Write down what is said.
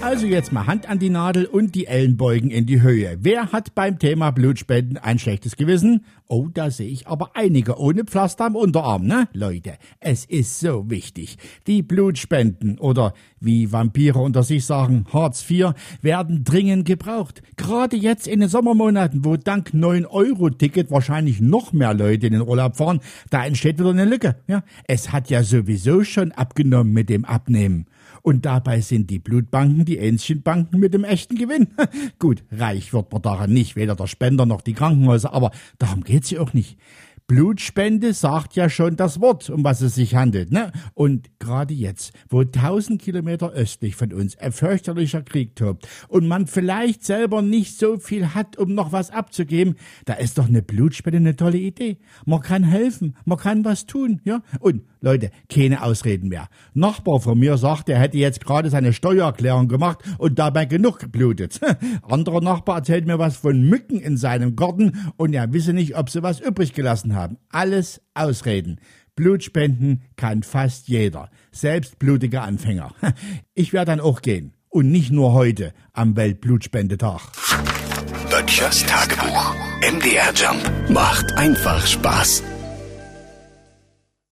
Also jetzt mal Hand an die Nadel und die Ellenbeugen in die Höhe. Wer hat beim Thema Blutspenden ein schlechtes Gewissen? Oh, da sehe ich aber einige ohne Pflaster am Unterarm, ne? Leute, es ist so wichtig. Die Blutspenden oder wie Vampire unter sich sagen, Hartz IV, werden dringend gebraucht. Gerade jetzt in den Sommermonaten, wo dank 9-Euro-Ticket wahrscheinlich noch mehr Leute in den Urlaub fahren, da entsteht wieder eine Lücke. Ja? Es hat ja sowieso schon abgenommen mit dem Abnehmen. Und dabei sind die Blutbanken die Ähnchenbanken mit dem echten Gewinn. Gut, reich wird man daran nicht, weder der Spender noch die Krankenhäuser, aber darum geht's ja auch nicht. Blutspende sagt ja schon das Wort, um was es sich handelt. Ne? Und gerade jetzt, wo tausend Kilometer östlich von uns ein fürchterlicher Krieg tobt und man vielleicht selber nicht so viel hat, um noch was abzugeben, da ist doch eine Blutspende eine tolle Idee. Man kann helfen, man kann was tun. ja. Und Leute, keine Ausreden mehr. Nachbar von mir sagt, er hätte jetzt gerade seine Steuererklärung gemacht und dabei genug geblutet. Anderer Nachbar erzählt mir was von Mücken in seinem Garten und er wisse nicht, ob sie was übrig gelassen haben. Alles Ausreden. Blutspenden kann fast jeder, selbst blutige Anfänger. Ich werde dann auch gehen. Und nicht nur heute am Weltblutspendetag. Böttchers Tagebuch. MDR Jump macht einfach Spaß.